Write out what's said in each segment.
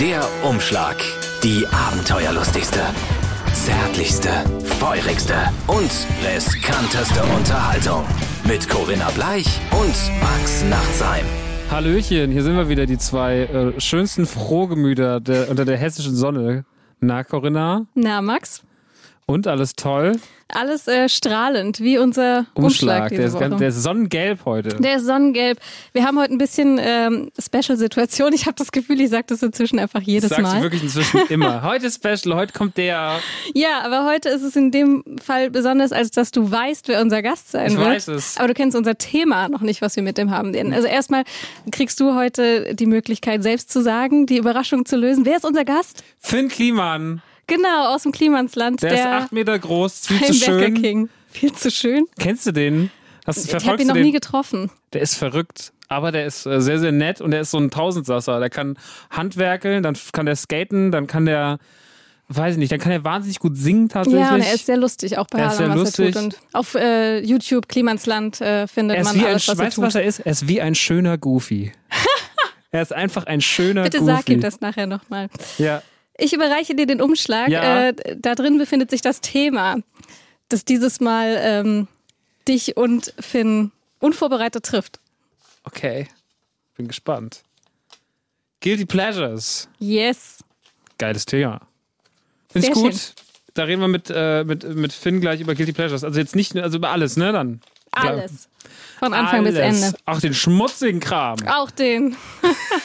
Der Umschlag. Die abenteuerlustigste, zärtlichste, feurigste und riskanteste Unterhaltung. Mit Corinna Bleich und Max Nachtsheim. Hallöchen, hier sind wir wieder, die zwei äh, schönsten Frohgemüter der, unter der hessischen Sonne. Na, Corinna? Na, Max? Und alles toll? Alles äh, strahlend, wie unser Umschlag, Umschlag. Der ist, ganz, der ist sonnengelb heute. Der ist sonnengelb. Wir haben heute ein bisschen ähm, Special-Situation. Ich habe das Gefühl, ich sage das inzwischen einfach jedes das sagst Mal. du wirklich inzwischen immer. Heute ist Special, heute kommt der. Ja, aber heute ist es in dem Fall besonders, als dass du weißt, wer unser Gast sein Ich wird. weiß es. Aber du kennst unser Thema noch nicht, was wir mit dem haben werden. Also erstmal kriegst du heute die Möglichkeit, selbst zu sagen, die Überraschung zu lösen. Wer ist unser Gast? Finn Kliman. Genau, aus dem Klimansland. Der, ist acht Meter groß, viel zu schön. King. Viel zu schön. Kennst du den? Hast, Ich habe ihn noch nie den? getroffen. Der ist verrückt, aber der ist äh, sehr, sehr nett und der ist so ein Tausendsasser. Der kann handwerkeln, dann kann der skaten, dann kann der, weiß ich nicht, dann kann er wahnsinnig gut singen tatsächlich. Ja, und er ist sehr lustig, auch bei Er ist allem, sehr was er lustig. tut. Und auf äh, YouTube, Klimansland, äh, findet man wie ein, alles, was er tut. was er ist? Er ist wie ein schöner Goofy. er ist einfach ein schöner Bitte Goofy. sag ihm das nachher nochmal. Ja, Ich überreiche dir den Umschlag. Ja. Äh, da drin befindet sich das Thema, das dieses Mal ähm, dich und Finn unvorbereitet trifft. okay. Bin gespannt. Guilty Pleasures. Yes. Geiles Thema. Finde ich gut. schön. Da reden wir mit, äh, mit, mit Finn gleich über Guilty Pleasures. Also jetzt nicht, nur- also über alles, ne? Dann. Alles. Von Anfang alles. bis Ende. Auch den schmutzigen Kram. Auch den.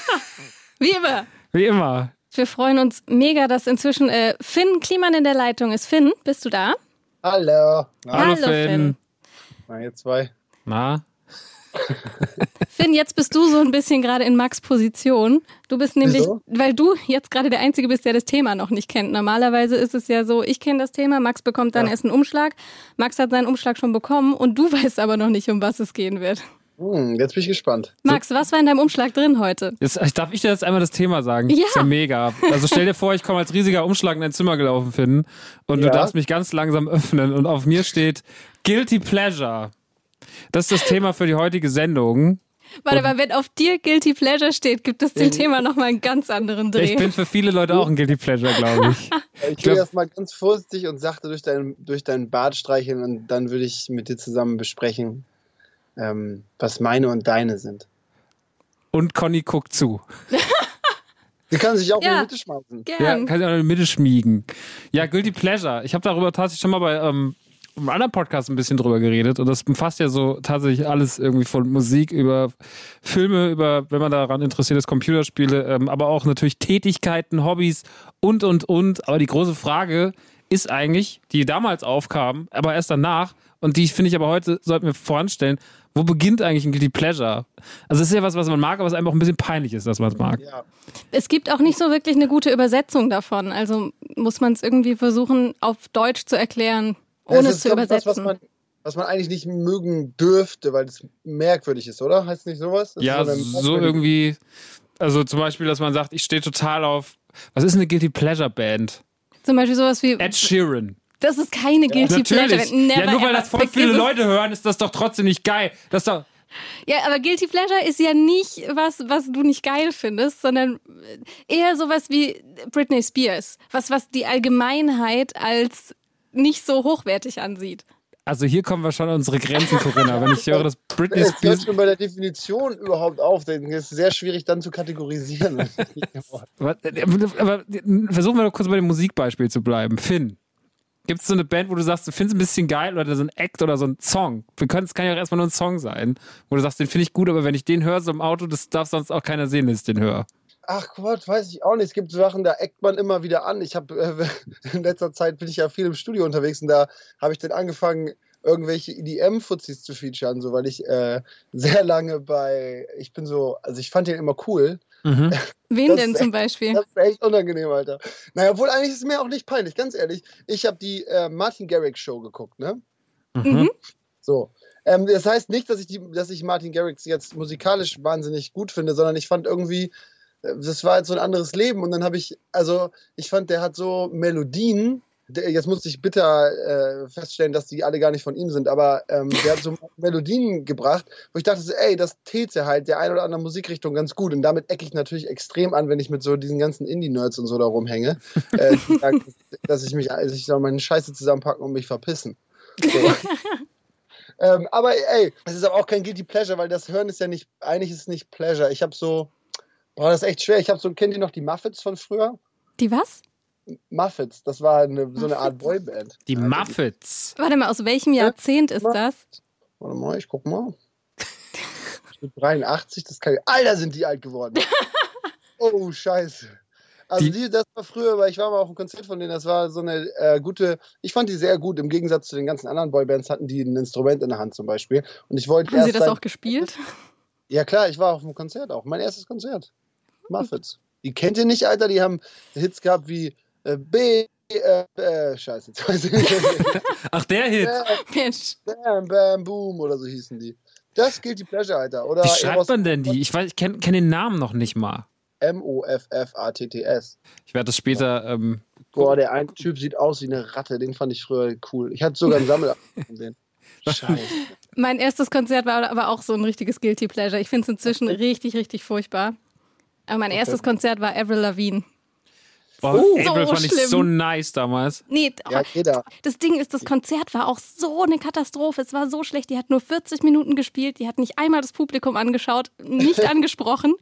Wie immer. Wie immer. Wir freuen uns mega, dass inzwischen äh, Finn Kliman in der Leitung ist. Finn, bist du da? Hallo. Na, Hallo, Hallo, Finn. Finn. na, ihr zwei. Na? Finn, jetzt bist du so ein bisschen gerade in Max Position. Du bist nämlich, Wieso? weil du jetzt gerade der Einzige bist, der das Thema noch nicht kennt. Normalerweise ist es ja so, ich kenne das Thema, Max bekommt dann Ja. erst einen Umschlag. Max hat seinen Umschlag schon bekommen und du weißt aber noch nicht, um was es gehen wird. Hm, jetzt bin ich gespannt. Max, was war in deinem Umschlag drin heute? Jetzt, darf ich dir jetzt einmal das Thema sagen? Ja. Ist ja mega. Also stell dir vor, ich komme als riesiger Umschlag in dein Zimmer gelaufen, Finn, und du Ja. darfst mich ganz langsam öffnen und auf mir steht Guilty Pleasure. Das ist das Thema für die heutige Sendung. Warte mal, wenn auf dir Guilty Pleasure steht, gibt es dem Thema nochmal einen ganz anderen Dreh. Ich bin für viele Leute auch ein Guilty Pleasure, glaube ich. Ich glaub- will erst mal ganz vorsichtig und sachte durch deinen, durch deinen Bart streicheln und dann würde ich mit dir zusammen besprechen, ähm, was meine und deine sind. Und Conny guckt zu. Sie kann sich auch Ja. in die Mitte schmeißen. Ja, Gern. kann sich auch in die Mitte schmiegen. Ja, Guilty Pleasure. Ich habe darüber tatsächlich schon mal bei ähm, einem anderen Podcast ein bisschen drüber geredet und das umfasst ja so tatsächlich alles irgendwie von Musik über Filme, über, wenn man daran interessiert ist, Computerspiele, ähm, aber auch natürlich Tätigkeiten, Hobbys und, und, und. Aber die große Frage ist eigentlich, die damals aufkam, aber erst danach und die finde ich aber heute, sollten wir voranstellen, wo beginnt eigentlich ein Guilty Pleasure? Also es ist ja was, was man mag, aber es einem auch ein bisschen peinlich ist, dass man es mag. Ja. Es gibt auch nicht so wirklich eine gute Übersetzung davon. Also muss man es irgendwie versuchen, auf Deutsch zu erklären, ohne es zu übersetzen. Was, was, man, was man eigentlich nicht mögen dürfte, weil es merkwürdig ist, oder? Heißt nicht sowas? Das Ja, so irgendwie, also zum Beispiel, dass man sagt, ich stehe total auf, was ist eine Guilty Pleasure Band? Zum Beispiel sowas wie, Ed Sheeran. Das ist keine Guilty Pleasure. Natürlich. Never Ja, nur weil das voll viele. Leute hören, ist das doch trotzdem nicht geil. Das ist doch, Ja, aber Guilty Pleasure ist ja nicht was, was du nicht geil findest, sondern eher sowas wie Britney Spears. Was, was die Allgemeinheit als nicht so hochwertig ansieht. also hier kommen wir schon an unsere Grenzen, Corinna. Wenn ich höre, dass Britney Es hört Spears, schon bei der Definition überhaupt auf, denn es ist sehr schwierig dann zu kategorisieren. aber, aber versuchen wir doch kurz bei dem Musikbeispiel zu bleiben. Finn. Gibt es so eine Band, wo du sagst, du findest ein bisschen geil oder so ein Act oder so ein Song? Es kann ja auch erstmal nur ein Song sein, wo du sagst, den finde ich gut, aber wenn ich den höre so im Auto, das darf sonst auch keiner sehen, dass ich den höre. Ach Gott, weiß ich auch nicht. Es gibt Sachen, da eckt man immer wieder an. Ich habe äh, in letzter Zeit bin ich ja viel im Studio unterwegs und da habe ich dann angefangen, irgendwelche EDM-Fuzis zu featuren, so weil ich äh, sehr lange bei, ich bin so, also ich fand den immer cool. Mhm. Wen Das denn zum echt- Beispiel? Das ist echt unangenehm, Alter. Naja, obwohl eigentlich ist es mir auch nicht peinlich, ganz ehrlich. Ich habe die äh, Martin Garrix Show geguckt, ne? Mhm. So. Ähm, das heißt nicht, dass ich, die, dass ich Martin Garrix jetzt musikalisch wahnsinnig gut finde, sondern ich fand irgendwie, äh, das war jetzt so ein anderes Leben und dann habe ich, also ich fand, der hat so Melodien, jetzt musste ich bitter äh, feststellen, dass die alle gar nicht von ihm sind, aber ähm, der hat so Melodien gebracht, wo ich dachte, so, ey, das täte halt der ein oder andere Musikrichtung ganz gut. Und damit ecke ich natürlich extrem an, wenn ich mit so diesen ganzen Indie-Nerds und so da rumhänge, äh, sagen, dass ich mich, also ich soll meine Scheiße zusammenpacken und mich verpissen. So. ähm, aber ey, es ist aber auch kein Guilty Pleasure, weil das Hören ist ja nicht, eigentlich ist es nicht Pleasure. Ich habe so, boah, das ist echt schwer. Ich habe so, kennt ihr noch die Muffets von früher? Die was? Muffets, das war eine, so eine Art Boyband. Die Muffets. Warte mal, aus welchem Jahrzehnt ist das? Warte mal, ich guck mal. 83, das kann. Alter, sind die alt geworden. oh, scheiße. Also, die, die, das war früher, weil ich war mal auf einem Konzert von denen, das war so eine äh, gute, ich fand die sehr gut. Im Gegensatz zu den ganzen anderen Boybands hatten die ein Instrument in der Hand zum Beispiel. Und ich wollte Haben Sie das auch gespielt? Ja, klar, ich war auf einem Konzert auch. Mein erstes Konzert. Muffets. Die kennt ihr nicht, Alter? Die haben Hits gehabt wie B, äh, äh, scheiße, jetzt weiß ich nicht. Ach, der Hit. Mensch. Bam, bam, boom oder so hießen die. Das gilt die Pleasure, Alter. Oder Wie schreibt man denn die? Ich, weiß, ich kenne kenn den Namen noch nicht mal. M-O-F-F-A-T-T-S. Ich werde das später. Ähm, Boah, der eine Typ sieht aus wie eine Ratte. Den fand ich früher cool. Ich hatte sogar einen Sammler von denen. Scheiße. Mein erstes Konzert war aber auch so ein richtiges Guilty Pleasure. Ich finde es inzwischen richtig, richtig furchtbar. Aber mein okay. erstes Konzert war Avril Lavigne. Boah, uh, April so fand schlimm. ich so nice damals. Nee, ja, jeder. das Ding ist, das Konzert war auch so eine Katastrophe. Es war so schlecht. Die hat nur 40 Minuten gespielt. Die hat nicht einmal das Publikum angeschaut, nicht angesprochen.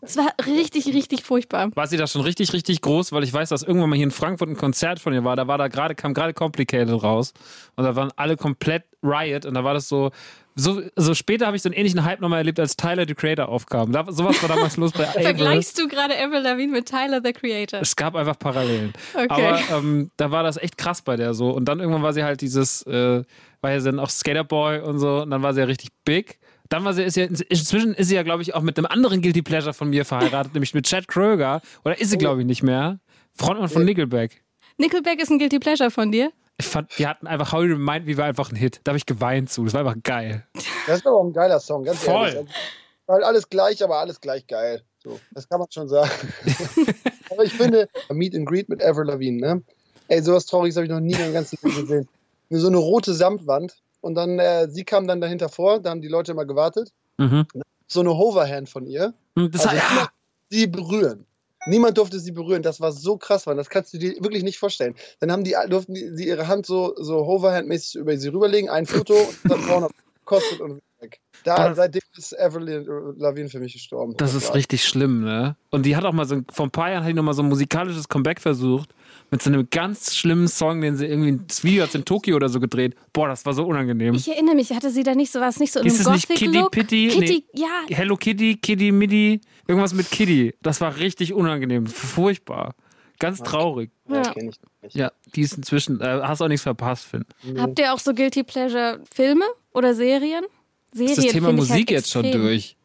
Es war richtig, richtig furchtbar. War sie da schon richtig, richtig groß? Weil ich weiß, dass irgendwann mal hier in Frankfurt ein Konzert von ihr war. Da war da gerade, kam gerade Complicated raus. Und da waren alle komplett Riot. Und da war das so, so, so später habe ich so einen ähnlichen Hype nochmal erlebt, als Tyler the Creator aufkam. Da, sowas war damals los bei Avril. Vergleichst du gerade Avril Lavigne mit Tyler the Creator? Es gab einfach Parallelen. Okay. Aber ähm, da war das echt krass bei der so. Und dann irgendwann war sie halt dieses, äh, war ja dann auch Skaterboy und so. Und dann war sie ja richtig big. Dann war sie, ist ja, inzwischen ist sie ja, glaube ich, auch mit einem anderen Guilty Pleasure von mir verheiratet, nämlich mit Chad Kroeger. Oder ist sie, glaube ich, nicht mehr? Frontmann von Nickelback. Nickelback ist ein Guilty Pleasure von dir? Ich fand, wir hatten einfach How You Remind Me war einfach ein Hit. Da habe ich geweint zu. Das war einfach geil. Das ist aber auch ein geiler Song, ganz Voll. ehrlich. Weil alles gleich, aber alles gleich geil. So, das kann man schon sagen. aber ich finde, Meet and Greet mit Avril Lavigne, ne? Ey, sowas Trauriges habe ich noch nie in meinem ganzen Leben gesehen. So eine rote Samtwand und dann, äh, sie kam dann dahinter vor, da haben die Leute immer gewartet. Mhm. So eine Hoverhand von ihr. Das also, ja. sie berühren. Niemand durfte sie berühren. Das war so krass, Mann. Das kannst du dir wirklich nicht vorstellen. Dann haben die, durften die, sie ihre Hand so, so Hoverhand-mäßig über sie rüberlegen, ein Foto und dann 300 kostet und weg. Da, seitdem ist Avril Lavigne für mich gestorben. Das ist richtig schlimm, ne? Und die hat auch mal so, vor ein paar Jahren hat die nochmal so ein musikalisches Comeback versucht. Mit so einem ganz schlimmen Song, den sie irgendwie, das Video hat in Tokio oder so gedreht. Boah, das war so unangenehm. Ich erinnere mich, hatte sie da nicht so was, nicht so in einem Gothic nicht Kitty Look? Pitty? Kitty, nee. ja. Hello Kitty, Kitty Midi, irgendwas mit Kitty. Das war richtig unangenehm, furchtbar. Ganz traurig. Ja, Ja. die ist inzwischen, äh, hast auch nichts verpasst, Finn. Habt ihr auch so Guilty Pleasure Filme oder Serien? Serien Ist das Thema Musik halt jetzt schon durch?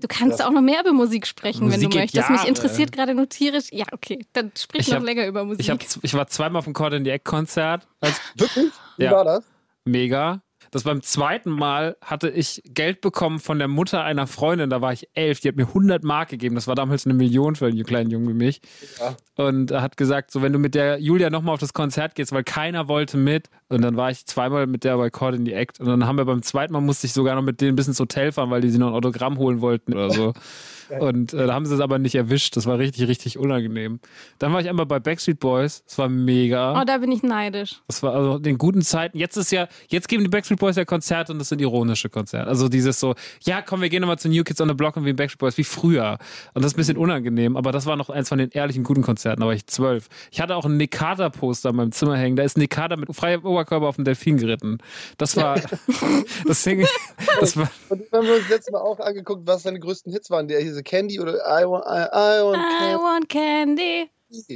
Du kannst auch noch mehr über Musik sprechen, wenn Musik du geht möchtest. Mich Jahre. interessiert gerade nur tierisch. Ja, okay, dann sprich Ich noch hab- länger über Musik. Ich, hab, ich war zweimal auf dem Cord in the Egg Konzert. Als Wirklich? Wie Ja. war das? mega. Das beim zweiten Mal hatte ich Geld bekommen von der Mutter einer Freundin, da war ich elf, die hat mir 100 Mark gegeben. Das war damals eine Million für einen kleinen Jungen wie mich. Ja. Und er hat gesagt, so wenn du mit der Julia nochmal auf das Konzert gehst, weil keiner wollte mit. Und dann war ich zweimal mit der bei Cord in the Act. Und dann haben wir beim zweiten Mal musste ich sogar noch mit denen bis ins Hotel fahren, weil die sie noch ein Autogramm holen wollten oder so. Und äh, da haben sie es aber nicht erwischt. Das war richtig, richtig unangenehm. Dann war ich einmal bei Backstreet Boys. Das war mega. oh, da bin ich neidisch. Das war also in den guten Zeiten. Jetzt ist ja, jetzt geben die Backstreet Boys ja Konzerte und das sind ironische Konzerte. Also dieses so, ja, komm, wir gehen nochmal zu New Kids on the Block und wie Backstreet Boys, wie früher. Und das ist ein bisschen unangenehm, aber das war noch eins von den ehrlichen guten Konzerten, da war ich zwölf. Ich hatte auch ein Nick Carter Poster in meinem Zimmer hängen. Da ist Nick Carter mit freiem Oberkörper auf dem Delfin geritten. Das war, das Ding, das war, Und dann haben wir uns letztes Mal auch angeguckt, was seine größten Hits waren. Der hieß Candy oder I want, I, I want I Candy. want candy.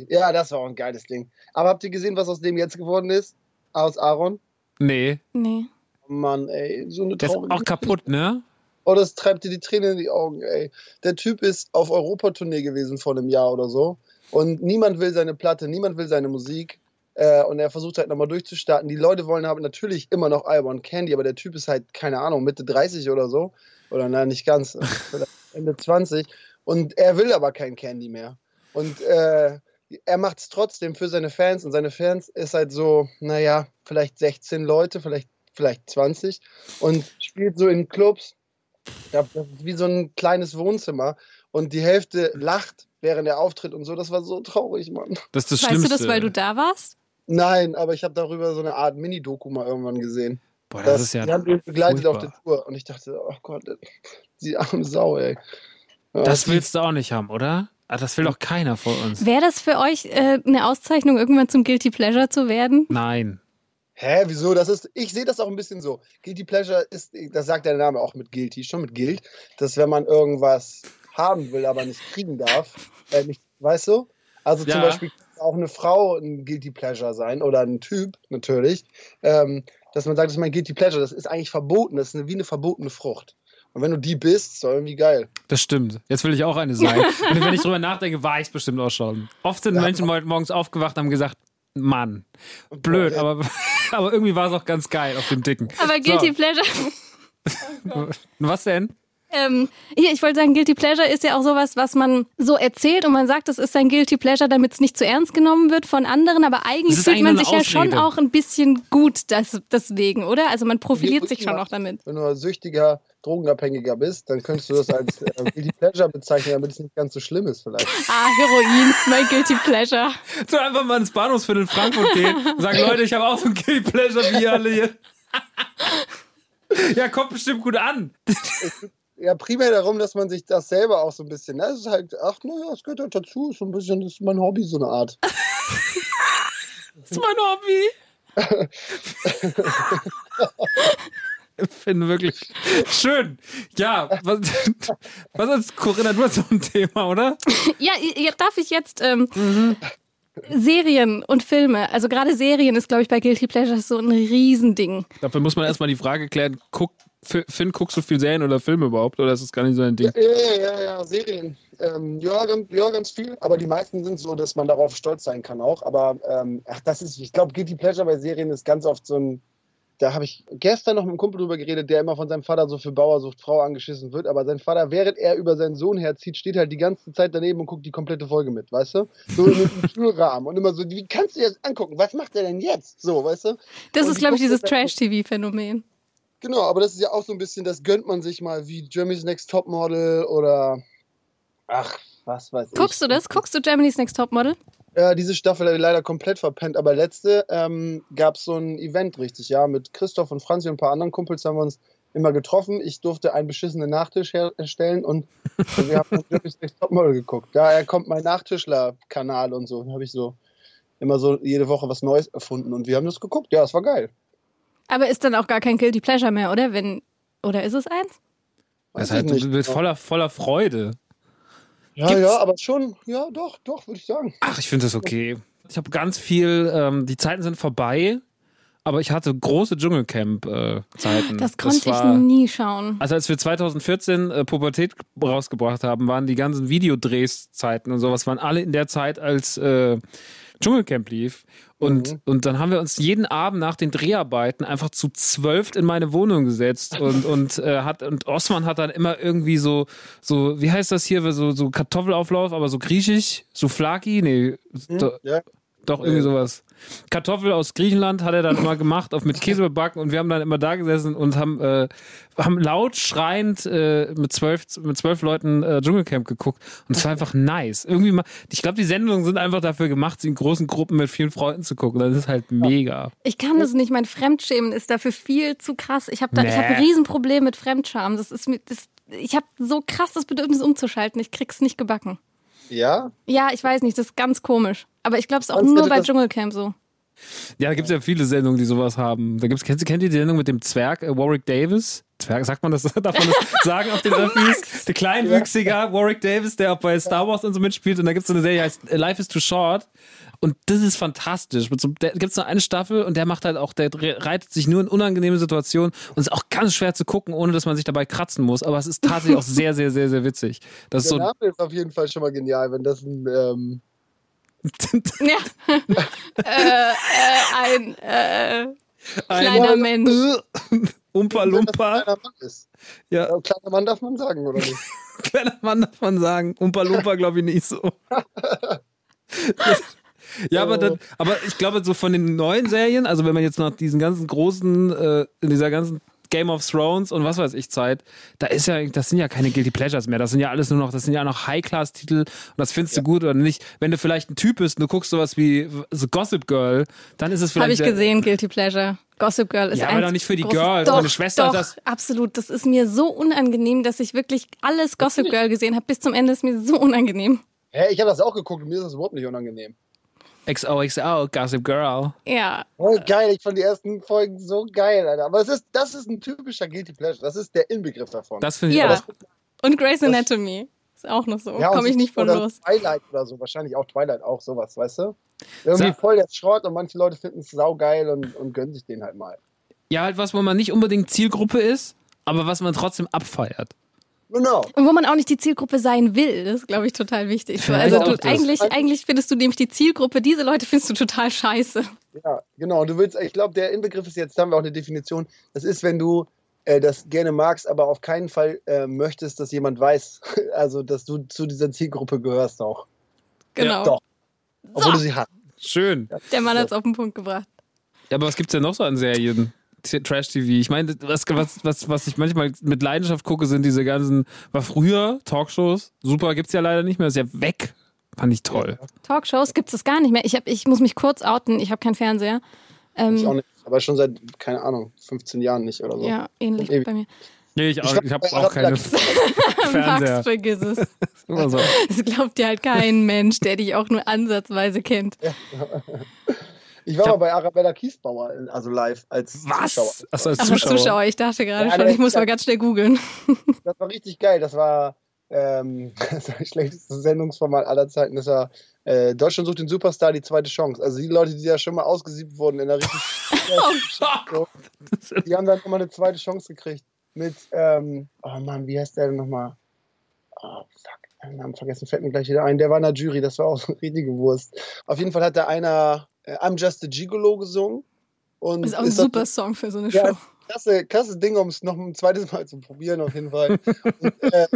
Ja, das war auch ein geiles Ding. Aber habt ihr gesehen, was aus dem jetzt geworden ist? Aus Aaron? nee, Nee. Mann, ey, so eine der ist auch kaputt, ne? Oh, das treibt dir die Tränen in die Augen, ey. Der Typ ist auf Europatournee gewesen vor einem Jahr oder so. Und niemand will seine Platte, niemand will seine Musik. Äh, und er versucht halt nochmal durchzustarten. Die Leute wollen haben natürlich immer noch I Want Candy, aber der Typ ist halt, keine Ahnung, Mitte 30 oder so. Oder nein, nicht ganz. Ende 20. Und er will aber kein Candy mehr. Und äh, er macht es trotzdem für seine Fans und seine Fans ist halt so, naja, vielleicht 16 Leute, vielleicht, vielleicht 20 und spielt so in Clubs. Ja, das ist wie so ein kleines Wohnzimmer und die Hälfte lacht, während er auftritt und so. Das war so traurig, Mann. Das ist das Weißt Schlimmste. du das, weil du da warst? Nein, aber ich habe darüber so eine Art Mini-Doku mal irgendwann gesehen. Boah, das, Das, ist ja. die haben ihn begleitet auf der furchtbar. Tour und ich dachte, oh Gott, die arme Sau, ey. Ja, Das willst du auch nicht haben, oder? Ah, das will doch keiner von uns. Wäre das für euch äh, eine Auszeichnung, irgendwann zum Guilty Pleasure zu werden? Nein. Hä, wieso? Das ist, ich sehe das auch ein bisschen so. Guilty Pleasure ist, das sagt der Name auch mit Guilty, schon mit Guilt, dass wenn man irgendwas haben will, aber nicht kriegen darf, äh, nicht, weißt du? Also zum Ja. Beispiel kann auch eine Frau ein Guilty Pleasure sein oder ein Typ natürlich, ähm, dass man sagt, das ist mein Guilty Pleasure, das ist eigentlich verboten, das ist eine, wie eine verbotene Frucht. Und wenn du die bist, ist doch irgendwie geil. Das stimmt. Jetzt will ich auch eine sein. Und wenn ich drüber nachdenke, war ich es bestimmt auch schon. Oft sind Menschen heute morgens aufgewacht und haben gesagt, Mann, blöd, aber, aber irgendwie war es auch ganz geil auf dem Dicken. Aber Guilty So, Pleasure. was denn? Ähm, hier, ich wollte sagen, Guilty Pleasure ist ja auch sowas, was man so erzählt und man sagt, das ist sein Guilty Pleasure, damit es nicht zu ernst genommen wird von anderen, aber eigentlich fühlt eigentlich man sich ja schon auch ein bisschen gut das, deswegen, oder? Also man profiliert sich schon auch damit. Wenn du ein süchtiger, drogenabhängiger bist, dann könntest du das als äh, Guilty Pleasure bezeichnen, damit es nicht ganz so schlimm ist vielleicht. Ah, Heroin ist mein Guilty Pleasure. So einfach mal ins Bahnhofsviertel in Frankfurt gehen und sagen, Leute, ich habe auch so ein Guilty Pleasure wie ihr alle hier. ja, kommt bestimmt gut an. Ja primär darum, dass man sich das selber auch so ein bisschen, ne? Es ist halt, ach, naja, es gehört halt dazu, ist so ein bisschen, das ist mein Hobby, so eine Art. Das ist mein Hobby. Ich finde wirklich schön. Ja, was, was ist Corinna, du hast so ein Thema, oder? Ja, darf ich jetzt ähm, Serien und Filme, also gerade Serien ist, glaube ich, bei Guilty Pleasure so ein Riesending. Dafür muss man erstmal die Frage klären, guck, F- Finn, guckst du viel Serien oder Filme überhaupt? Oder ist das gar nicht so ein Ding? Ja, ja, ja, ja Serien. Ähm, ja, ganz, ja, ganz viel. Aber die meisten sind so, dass man darauf stolz sein kann auch. Aber ähm, ach, das ist, ich glaube, Guilty Pleasure bei Serien ist ganz oft so ein. Da habe ich gestern noch mit einem Kumpel drüber geredet, der immer von seinem Vater so für Bauersucht Frau angeschissen wird. Aber sein Vater, während er über seinen Sohn herzieht, steht halt die ganze Zeit daneben und guckt die komplette Folge mit, weißt du? So mit dem Schulrahmen. Und immer so, wie kannst du dir das angucken? Was macht er denn jetzt? So, weißt du? Das Und ist, glaube ich, dieses dann- Trash-TV-Phänomen. Genau, aber das ist ja auch so ein bisschen, das gönnt man sich mal wie Jeremy's Next Topmodel oder ach, was weiß ich. Guckst du das? Guckst du Germany's Next Topmodel? Ja, diese Staffel habe ich leider komplett verpennt, aber letzte ähm, gab es so ein Event richtig, ja, mit Christoph und Franzi und ein paar anderen Kumpels haben wir uns immer getroffen. Ich durfte einen beschissenen Nachtisch herstellen und wir haben Jeremy's Next Topmodel geguckt. Daher kommt mein Nachtischler-Kanal und so. Da habe ich so immer so jede Woche was Neues erfunden und wir haben das geguckt. Ja, es war geil. Aber ist dann auch gar kein Guilty Pleasure mehr, oder? Wenn, oder ist es eins? Das Weiß heißt, ich du bist voller, voller Freude. Ja, Gibt's- ja, aber schon, ja, doch, doch, würde ich sagen. Ach, ich finde das okay. Ich habe ganz viel, ähm, die Zeiten sind vorbei, aber ich hatte große Dschungelcamp-Zeiten. Das konnte ich war, nie schauen. Also als wir 2014 äh, Pubertät rausgebracht haben, waren die ganzen Videodrehszeiten und sowas, waren alle in der Zeit, als äh, Dschungelcamp lief. Und, Mhm. und dann haben wir uns jeden Abend nach den Dreharbeiten einfach zu zwölf in meine Wohnung gesetzt und, und, äh, hat, und Osman hat dann immer irgendwie so, so, wie heißt das hier, so, so Kartoffelauflauf, aber so griechisch, Souflaki, nee, do, Ja, doch irgendwie sowas. Kartoffel aus Griechenland hat er dann immer gemacht, auf mit Käse bebacken und wir haben dann immer da gesessen und haben, äh, haben laut schreiend äh, mit zwölf mit zwölf Leuten äh, Dschungelcamp geguckt und es war einfach nice. Irgendwie mal, ich glaube, die Sendungen sind einfach dafür gemacht, sie in großen Gruppen mit vielen Freunden zu gucken. Das ist halt mega. Ich kann das nicht. Mein Fremdschämen ist dafür viel zu krass. Ich habe da, ich habe ein Nee. Riesenproblem mit Fremdscham. Das ist mir, das, ich habe so krass das Bedürfnis umzuschalten. Ich krieg's nicht gebacken. ja, Ja, ich weiß nicht. Das ist ganz komisch. Aber ich glaube, es ist auch nur bei Dschungelcamp so. Ja, da gibt es ja viele Sendungen, die sowas haben. Da gibt's, kennt, kennt ihr die Sendung mit dem Zwerg äh, Warwick Davis? Zwerg, sagt man das? Darf man das sagen auf den Öffis? Der kleinwüchsiger Warwick Davis, der auch bei Star Wars und so mitspielt. Und da gibt es so eine Serie, die heißt äh, Life is Too Short. Und das ist fantastisch. Mit so, da gibt es nur eine Staffel und der macht halt auch, der reitet sich nur in unangenehme Situationen und ist auch ganz schwer zu gucken, ohne dass man sich dabei kratzen muss. Aber es ist tatsächlich auch sehr, sehr, sehr, sehr witzig. Das ist der so, Name ist auf jeden Fall schon mal genial, wenn das ein, ähm, Ja. äh, äh, ein äh, kleiner Mensch. Umpa das ein Lumpa. kleiner Mann ist. Ja, Ja, kleiner Mann darf man sagen, oder nicht? kleiner Mann darf man sagen. Umpa Lumpa glaube ich nicht so. Ja, aber, dann, aber ich glaube, so von den neuen Serien, also wenn man jetzt nach diesen ganzen großen, äh, in dieser ganzen Game of Thrones und was weiß ich Zeit, da ist ja, das sind ja keine Guilty Pleasures mehr. Das sind ja alles nur noch, das sind ja noch High-Class-Titel und das findest du gut oder nicht. Wenn du vielleicht ein Typ bist und du guckst sowas wie The Gossip Girl, dann ist es vielleicht. Habe ich gesehen, Guilty Pleasure. Gossip Girl ist Ja, aber doch nicht für die Girls. Doch, Meine Schwester doch, hat das- absolut. Das ist mir so unangenehm, dass ich wirklich alles Gossip Girl gesehen habe. Bis zum Ende ist mir so unangenehm. Hä, ich habe das auch geguckt und mir ist das überhaupt nicht unangenehm. XOXO, Gossip Girl. Ja. Oh, geil, ich fand die ersten Folgen so geil, Alter. Aber es ist, das ist ein typischer Guilty Pleasure. Das ist der Inbegriff davon. Das finde ich Ja. auch. Und Grey's Anatomy. Ist auch noch so. Ja, Komme ich so- nicht von oder los. Twilight oder so, wahrscheinlich auch Twilight auch sowas, weißt du? Irgendwie Sa- voll der Schrott und manche Leute finden es saugeil und, und gönnen sich den halt mal. Ja, halt was, wo man nicht unbedingt Zielgruppe ist, aber was man trotzdem abfeiert. Genau. Und wo man auch nicht die Zielgruppe sein will, das ist, glaube ich, total wichtig. So, Vielleicht Also du, eigentlich, eigentlich findest du nämlich die Zielgruppe, diese Leute findest du total scheiße. Ja, genau. Und du willst, ich glaube, der Inbegriff ist jetzt, da haben wir auch eine Definition. Das ist, wenn du äh, das gerne magst, aber auf keinen Fall äh, möchtest, dass jemand weiß, also dass du zu dieser Zielgruppe gehörst auch. Genau. Doch. Obwohl du sie hast. Schön. Der Mann hat es auf den Punkt gebracht. Ja, aber was gibt's denn noch so an Serien? Trash-TV. Ich meine, was, was, was, was ich manchmal mit Leidenschaft gucke, sind diese ganzen, war früher Talkshows. Super, gibt's ja leider nicht mehr, ist ja weg. Fand ich toll. Talkshows gibt es gar nicht mehr. Ich, hab, ich muss mich kurz outen, ich habe keinen Fernseher. Ich auch Ähm, nicht. Aber schon seit, keine Ahnung, 15 Jahren nicht oder so. ja, ähnlich Ewig. bei mir. Nee, ich, auch, war ich habe auch keine Fernseher. Max, vergiss es. Das glaubt dir halt kein Mensch, der dich auch nur ansatzweise kennt. Ich war Ich mal bei Arabella Kiesbauer, also live als Zuschauer. Was? Achso, als Zuschauer. Zuschauer. Zuschauer, ich dachte gerade Ja, schon, der- ich muss mal ganz schnell googeln. Das war richtig geil. Das war ähm, das, war das schlechteste Sendungsformat aller Zeiten. Das war äh, Deutschland sucht den Superstar, die zweite Chance. Also die Leute, die ja schon mal ausgesiebt wurden in der richtig. so, die haben dann nochmal eine zweite Chance gekriegt. Mit, ähm, oh Mann, wie heißt der denn nochmal? Oh, fuck, den Namen vergessen, fällt mir gleich wieder ein. Der war in der Jury, das war auch so eine richtige Wurst. Auf jeden Fall hat da einer äh, I'm Just a Gigolo gesungen. Und Das ist auch ein das- super Song für so eine Ja, Show. klasse, klasse Ding, um es noch ein zweites Mal zu probieren, auf jeden Fall. Und, äh,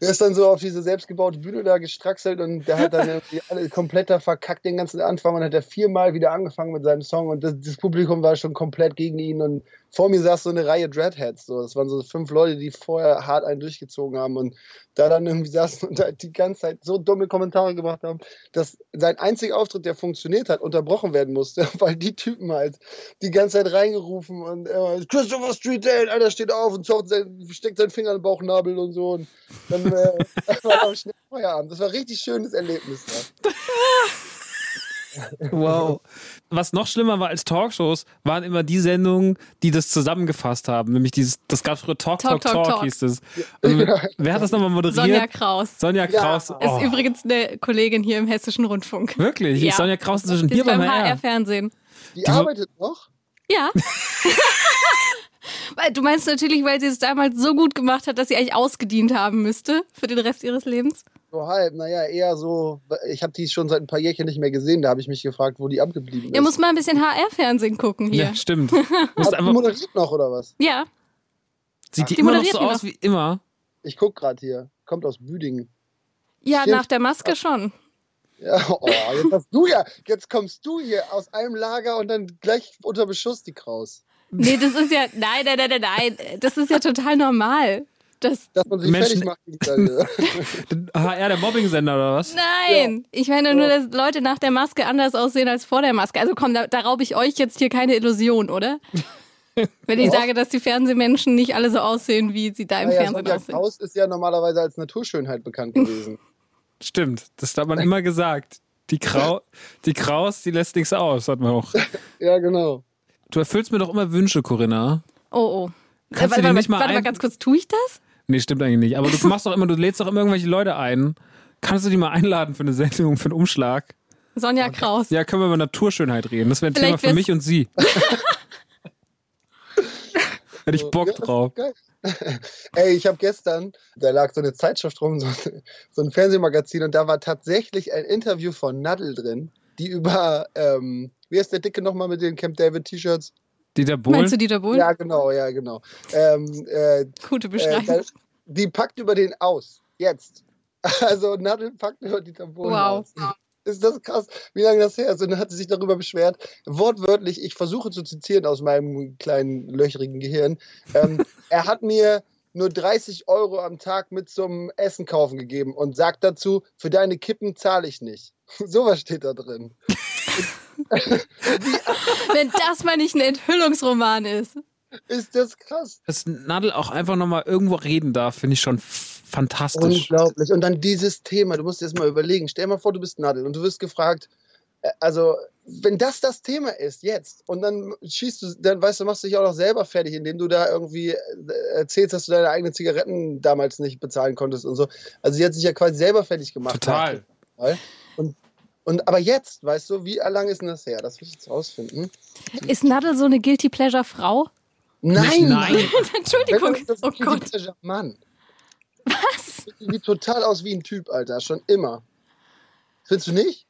der ist dann so auf diese selbstgebaute Bühne da gestraxelt und der hat dann alle komplett da verkackt den ganzen Anfang und hat er viermal wieder angefangen mit seinem Song und das, das Publikum war schon komplett gegen ihn und vor mir saß so eine Reihe Dreadheads, so. das waren so fünf Leute, die vorher hart einen durchgezogen haben und da dann irgendwie saßen und da die ganze Zeit so dumme Kommentare gemacht haben, dass sein einziger Auftritt, der funktioniert hat, unterbrochen werden musste, weil die Typen halt die ganze Zeit reingerufen und äh, Christopher Street Dale, Alter, steht auf und sein, steckt seinen Finger in den Bauchnabel und so. Und dann äh, war auch schnell Feierabend. Das war ein richtig schönes Erlebnis. Ja. Wow. Was noch schlimmer war als Talkshows, waren immer die Sendungen, die das zusammengefasst haben. Nämlich dieses, das gab früher Talk, Talk, Talk, Talk, Talk, hieß es. Und wer hat das nochmal moderiert? Sonja Kraus. Sonja Ja. Kraus. Ist Oh, übrigens eine Kollegin hier im Hessischen Rundfunk. wirklich? Ja. Ist Sonja Kraus inzwischen hier ist beim beim HR? HR-Fernsehen. Die, Die arbeitet noch. Ja. Du meinst natürlich, weil sie es damals so gut gemacht hat, dass sie eigentlich ausgedient haben müsste für den Rest ihres Lebens? So halb, naja, eher so. Ich habe die schon seit ein paar Jährchen nicht mehr gesehen. Da habe ich mich gefragt, wo die abgeblieben ist. Ihr muss mal ein bisschen HR-Fernsehen gucken hier. Ja, stimmt. Hat die moderiert noch oder was? Ja, sieht die, Die immer noch so aus noch. wie immer? Ich guck gerade hier. Kommt aus Büdingen. ja, Stimmt. nach der Maske schon. Ja, oh, jetzt hast du ja. Jetzt kommst du hier aus einem Lager und dann gleich unter Beschuss die Kraus. Nee, das ist ja, nein, nein, nein, nein, nein, das ist ja total normal. Das, Dass man sich Menschen- fertig macht. HR, der Mobbing-Sender oder was? nein, ich meine nur, dass Leute nach der Maske anders aussehen als vor der Maske. Also komm, da, da raube ich euch jetzt hier keine Illusion, oder? Wenn ich sage, dass die Fernsehmenschen nicht alle so aussehen, wie sie da im Naja, Fernsehen Sonja aussehen. Kraus ist ja normalerweise als Naturschönheit bekannt gewesen. Stimmt, das hat man immer gesagt. Die, Krau die Kraus, die lässt nichts aus, hat man auch. ja, genau. Du erfüllst mir doch immer Wünsche, Corinna. Oh, oh. Kannst warte, du die warte, nicht mal warte mal ganz kurz, tue ich das? Nee, stimmt eigentlich nicht. Aber du machst doch immer, du lädst doch immer irgendwelche Leute ein. Kannst du die mal einladen für eine Sendung, für einen Umschlag? Sonja Kraus. Ja, können wir über Naturschönheit reden. Das wäre ein Vielleicht Thema für mich und sie. Hätte ich Bock Ja, drauf. Ey, ich habe gestern, da lag so eine Zeitschrift rum, so, so ein Fernsehmagazin, und da war tatsächlich ein Interview von Nadel drin, die über, ähm, wie heißt der Dicke nochmal mit den Camp David T-Shirts? Dieter Bohlen? Meinst du Dieter Bohlen? Ja, genau, ja, genau. Ähm, äh, Gute äh, Beschreibung. da, die packt über den aus. Jetzt. Also Nadel packt über Dieter Bohlen Wow. aus. Ist das krass, wie lange das her ist? Und dann hat sie sich darüber beschwert. Wortwörtlich, ich versuche zu zitieren aus meinem kleinen löchrigen Gehirn. Ähm, er hat mir nur 30 Euro am Tag mit zum Essen kaufen gegeben und sagt dazu, für deine Kippen zahle ich nicht. Sowas steht da drin. Wenn das mal nicht ein Enthüllungsroman ist. Ist das krass? Dass Nadel auch einfach nochmal irgendwo reden darf, finde ich schon fantastisch. Unglaublich. Und dann dieses Thema, du musst dir das mal überlegen. Stell dir mal vor, du bist Nadel und du wirst gefragt, äh, also, wenn das das Thema ist, jetzt, und dann schießt du, dann weißt du, machst du dich auch noch selber fertig, indem du da irgendwie äh, erzählst, dass du deine eigenen Zigaretten damals nicht bezahlen konntest und so. Also, sie hat sich ja quasi selber fertig gemacht. Total. Und, und aber jetzt, weißt du, wie lange ist denn das her? Das will ich jetzt rausfinden. Ist Nadel so eine Guilty Pleasure Frau? Nein, nein. Entschuldigung. Das ist Oh Gott. guilty Mann. Was? Sieht total aus wie ein Typ, Alter. Schon immer. Findest du nicht?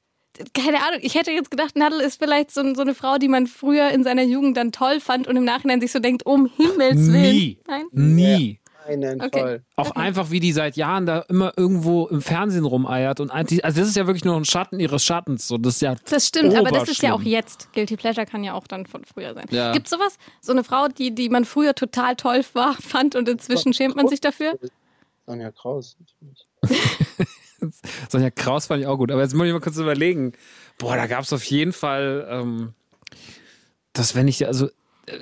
Keine Ahnung. Ich hätte jetzt gedacht, Nadel ist vielleicht so, so eine Frau, die man früher in seiner Jugend dann toll fand und im Nachhinein sich so denkt, um Himmels Willen. Nie. Nein? Nie. Keinen Okay. Fall. Auch einfach, wie die seit Jahren da immer irgendwo im Fernsehen rumeiert. Und eigentlich- also das ist ja wirklich nur ein Schatten ihres Schattens. So, das ist ja Das stimmt, aber das ist ja auch jetzt. Guilty Pleasure kann ja auch dann von früher sein. Ja. Gibt sowas? So eine Frau, die, die man früher total toll war, fand und inzwischen schämt man sich dafür? Sonja Kraus. Sonja Kraus fand ich auch gut. Aber jetzt muss ich mal kurz überlegen. Boah, da gab es auf jeden Fall, ähm, dass wenn ich, also äh,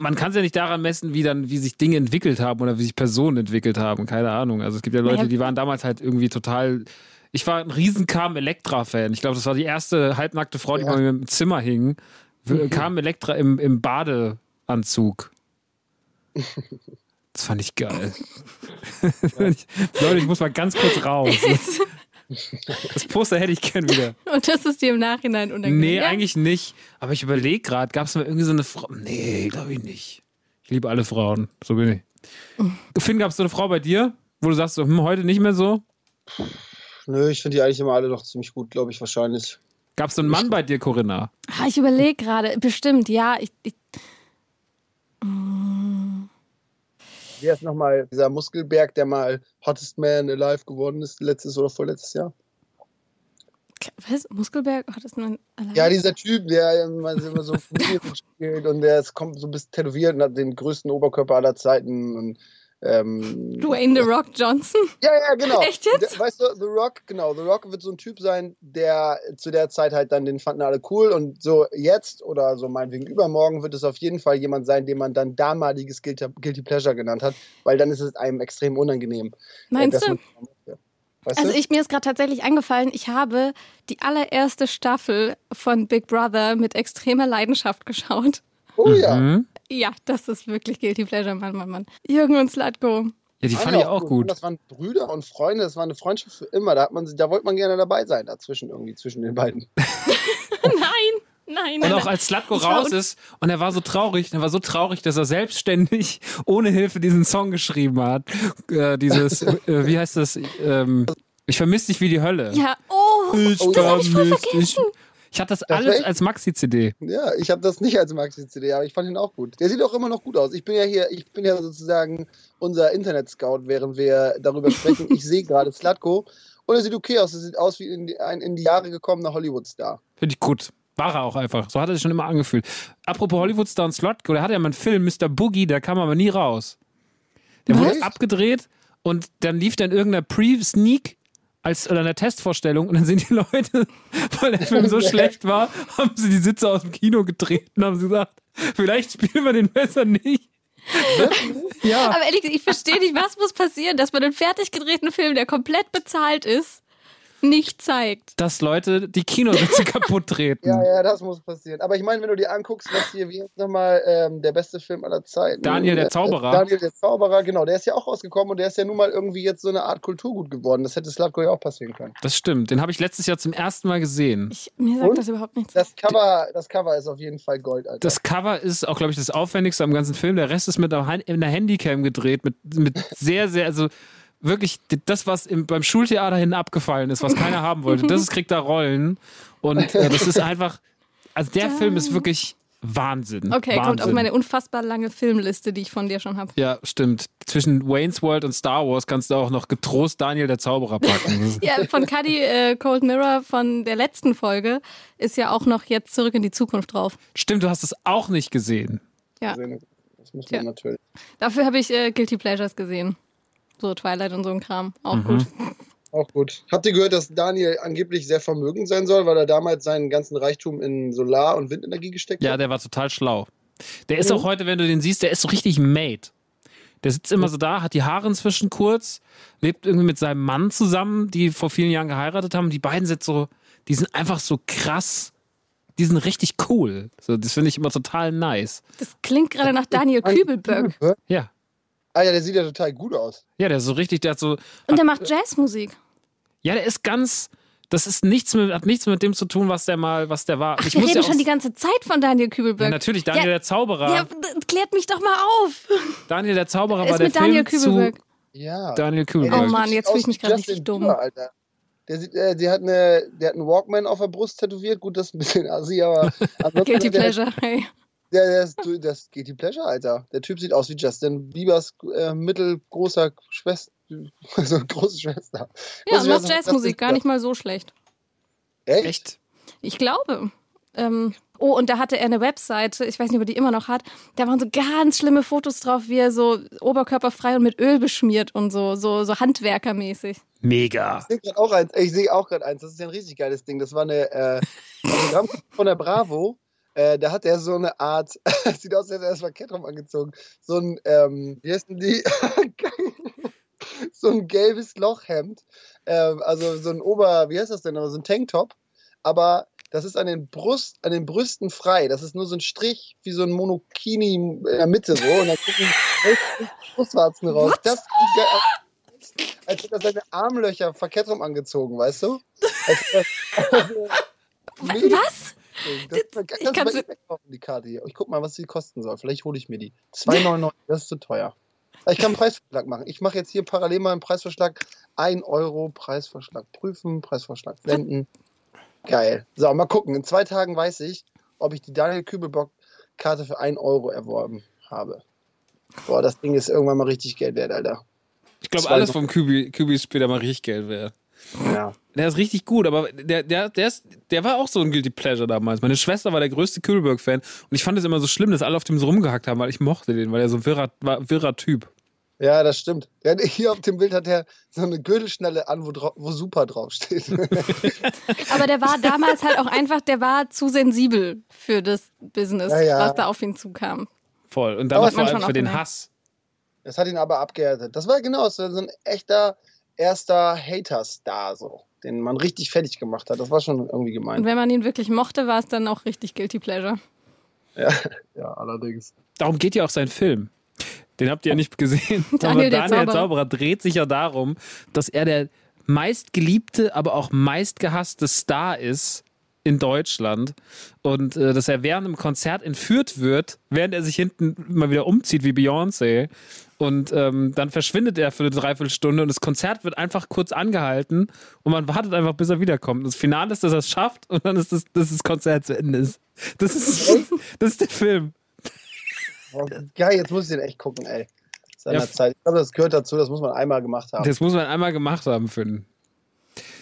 man kann es ja nicht daran messen, wie dann, wie sich Dinge entwickelt haben oder wie sich Personen entwickelt haben. Keine Ahnung. Also es gibt ja Leute, die waren damals halt irgendwie total. Ich war ein riesen Carmen Electra-Fan. Ich glaube, das war die erste halbnackte Frau, die Ja. bei mir im Zimmer hing. Carmen Electra im, im Badeanzug. Das fand ich geil. Leute, ich muss mal ganz kurz raus. Das Poster hätte ich gern wieder. Und das ist dir im Nachhinein unangenehm. Nee, ja? eigentlich nicht. Aber ich überlege gerade, gab es mal irgendwie so eine Frau? Nee, glaube ich nicht. Ich liebe alle Frauen. So bin ich. Finn, gab es so eine Frau bei dir, wo du sagst, so, hm, heute nicht mehr so? Nö, ich finde die eigentlich immer alle noch ziemlich gut, glaube ich, wahrscheinlich. Gab es so einen Mann bei dir, Corinna? Ah, ich überlege gerade. Bestimmt, ja. Ich, ich, Wer ist nochmal dieser Muskelberg, der mal Hottest Man Alive geworden ist, letztes oder vorletztes Jahr? was? Muskelberg? Das nur allein? Ja, dieser Typ, der immer, so spielt und der ist, kommt so ein bisschen tätowiert und hat den größten Oberkörper aller Zeiten. Und, ähm, Dwayne The Rock Johnson? Ja, ja, genau. Echt jetzt? Der, weißt du, The Rock, genau, The Rock wird so ein Typ sein, der zu der Zeit halt dann, den fanden alle cool und so jetzt oder so meinetwegen übermorgen wird es auf jeden Fall jemand sein, den man dann damaliges Guilty, Guilty Pleasure genannt hat, weil dann ist es einem extrem unangenehm. äh, Meinst dass du? Weißt Also ich, mir ist gerade tatsächlich eingefallen, ich habe die allererste Staffel von Big Brother mit extremer Leidenschaft geschaut. oh ja. Mhm. Ja, das ist wirklich Guilty Pleasure, Mann, Mann, Mann. Jürgen und Slatko. Ja, die Fand ich auch gut. Das waren Brüder und Freunde, das war eine Freundschaft für immer. Da, hat man, da wollte man gerne dabei sein, dazwischen irgendwie, zwischen den beiden. Nein, nein, Und nein. auch nein. als Slatko raus ist und er war so traurig, er war so traurig, dass er selbstständig ohne Hilfe diesen Song geschrieben hat. Äh, dieses, äh, wie heißt das? Ähm, ich vermisse dich wie die Hölle. Ja, oh, Ich Oh, das hab ich voll vermiss dich. vergessen. Ich hatte das war alles echt- als Maxi-CD. Ja, ich habe das nicht als Maxi-CD, aber ich fand ihn auch gut. Der sieht auch immer noch gut aus. Ich bin ja hier, ich bin ja sozusagen unser Internet-Scout, während wir darüber sprechen. Ich sehe gerade Slatko und er sieht okay aus. Er sieht aus wie in die, ein in die Jahre gekommener Hollywood-Star. Finde ich gut. War er auch einfach. So hat er sich schon immer angefühlt. Apropos Hollywood-Star und Slotko, der hatte ja mal einen Film, Mr. Boogie, der kam aber nie raus. Der wurde Was? abgedreht und dann lief dann irgendeiner Pre-Sneak als oder eine Testvorstellung und dann sind die Leute, weil der Film so schlecht war, haben sie die Sitze aus dem Kino gedreht und haben sie gesagt, vielleicht spielen wir den besser nicht. ja, Aber ehrlich, ich verstehe nicht, was muss passieren, dass man einen fertig gedrehten Film, der komplett bezahlt ist, nicht zeigt. dass Leute die Kinositze kaputt treten. Ja, ja, das muss passieren. Aber ich meine, wenn du dir anguckst, was hier, wie ist nochmal ähm, der beste Film aller Zeiten? Daniel der Äh, Zauberer. Daniel der Zauberer, genau. Der ist ja auch rausgekommen und der ist ja nun mal irgendwie jetzt so eine Art Kulturgut geworden. Das hätte Slatko ja auch passieren können. Das stimmt. Den habe ich letztes Jahr zum ersten Mal gesehen. Ich, mir sagt Und? das überhaupt nichts. Das Cover, das Cover ist auf jeden Fall Gold, Alter. Das Cover ist auch, glaube ich, das aufwendigste am ganzen Film. Der Rest ist mit einer Handycam gedreht, mit, mit sehr, sehr, also wirklich das, was im, beim Schultheater hin abgefallen ist, was keiner haben wollte, das ist, kriegt da Rollen. Und äh, das ist einfach, also der Film ist wirklich Wahnsinn. Okay, Wahnsinn. kommt auf meine unfassbar lange Filmliste, die ich von dir schon habe. Ja, stimmt. Zwischen Wayne's World und Star Wars kannst du auch noch getrost Daniel der Zauberer packen. Ja, von Cuddy äh, Cold Mirror von der letzten Folge ist ja auch noch jetzt zurück in die Zukunft drauf. Stimmt, du hast es auch nicht gesehen. Ja, Das muss man Ja. natürlich. dafür habe ich äh, Guilty Pleasures gesehen. So Twilight und so ein Kram. Auch Mhm. gut. Auch gut. Habt ihr gehört, dass Daniel angeblich sehr vermögend sein soll, weil er damals seinen ganzen Reichtum in Solar- und Windenergie gesteckt Ja, hat? der war total schlau. Der ist Mhm. auch heute, wenn du den siehst, der ist so richtig made. Der sitzt immer so da, hat die Haare inzwischen kurz, lebt irgendwie mit seinem Mann zusammen, die vor vielen Jahren geheiratet haben. Die beiden sind so, die sind einfach so krass. Die sind richtig cool. So, das finde ich immer total nice. Das klingt gerade nach Daniel Kübelberg. Ja. Ah ja, der sieht ja total gut aus. Ja, der ist so richtig, der hat so, Und der macht Jazzmusik. ja, der ist ganz, das ist nichts mit, hat nichts mit dem zu tun, was der mal, was der war. Ach, ich wir muss reden ja schon die ganze Zeit von Daniel ja, Kübelberg. natürlich, Daniel Ja, der Zauberer. Ja, klärt mich doch mal auf. Daniel der Zauberer Ist war der mit Daniel Film Kübelberg. zu Ja. Daniel Kübelberg. Oh Mann, jetzt aus fühl ich mich Justin richtig dumm. Bieber, Alter. Der, sieht, äh, der, hat eine, der hat einen Walkman auf der Brust tätowiert. Gut, das ist ein bisschen assi, aber Guilty Pleasure. Hey. Der, der ist, du, das geht die Pleasure, Alter. Der Typ sieht aus wie Justin Biebers äh, mittelgroßer Schwester. Also große Schwester. Ja, Große und macht Jazzmusik, gar nicht mal so schlecht. Echt? Echt? Ich glaube. Ähm, oh, und da hatte er eine Webseite, ich weiß nicht, ob er die immer noch hat. Da waren so ganz schlimme Fotos drauf, wie er so oberkörperfrei und mit Öl beschmiert und so, so, so handwerkermäßig. Mega. Ich sehe gerade auch eins. Ich sehe auch gerade eins. Das ist ja ein richtig geiles Ding. Das war eine äh, von der Bravo. Äh, da hat er so eine Art, sieht aus, als hätte er das Parkett rum angezogen. So ein, ähm, wie heißen die? so ein gelbes Lochhemd. Ähm, also so ein Ober, wie heißt das denn? So ein Tanktop. Aber das ist an den Brust, an den Brüsten frei. Das ist nur so ein Strich wie so ein Monokini in der Mitte so. Und dann gucken Brustwarzen raus. Das sieht geil aus. Als hätte er seine Armlöcher verkehrt rum angezogen, weißt du? Was? Das, das, ich das die Karte hier. Ich guck mal, was sie kosten soll. Vielleicht hole ich mir die. 2,99, das ist zu teuer. Ich kann einen Preisverschlag machen. Ich mache jetzt hier parallel mal einen Preisverschlag. 1 Euro Preisverschlag prüfen, Preisverschlag wenden. Geil. So, mal gucken. In zwei Tagen weiß ich, ob ich die Daniel Kübelbock-Karte für 1 Euro erworben habe. Boah, das Ding ist irgendwann mal richtig Geld wert, Alter. Ich glaube, alles vom Kübi, Kübi ist später mal richtig Geld wert. Ja. Der ist richtig gut, aber der, der, der, ist, der war auch so ein Guilty Pleasure damals. Meine Schwester war der größte Kübelberg-Fan und ich fand es immer so schlimm, dass alle auf dem so rumgehackt haben, weil ich mochte den, weil er so ein wirrer, war, wirrer Typ. Ja, das stimmt. Ja, hier auf dem Bild hat er so eine Gürtelschnalle an, wo, wo Super draufsteht. Aber der war damals halt auch einfach, der war zu sensibel für das Business, Ja, ja. was da auf ihn zukam. Voll. Und man vor allem schon für den gemerkt. Hass. Das hat ihn aber abgehärtet. Das war genau so ein echter erster Hater-Star, so, den man richtig fertig gemacht hat. Das war schon irgendwie Und gemein. wenn man ihn wirklich mochte, war es dann auch richtig Guilty Pleasure. Ja, ja, allerdings. Darum geht ja auch sein Film. Den habt ihr ja nicht gesehen. Daniel aber der Daniel Zauberer. Zauberer dreht sich ja darum, dass er der meistgeliebte, aber auch meistgehasste Star ist in Deutschland und äh, dass er während einem Konzert entführt wird, während er sich hinten mal wieder umzieht wie Beyoncé und ähm, dann verschwindet er für eine Dreiviertelstunde und das Konzert wird einfach kurz angehalten und man wartet einfach, bis er wiederkommt. Das Finale ist, dass er es schafft und dann ist das, dass das Konzert zu Ende ist. Das ist, das ist der Film. Oh, geil, jetzt muss ich den echt gucken, ey. Seiner Ja. Zeit. Ich glaube, das gehört dazu, das muss man einmal gemacht haben. Das muss man einmal gemacht haben, Finn.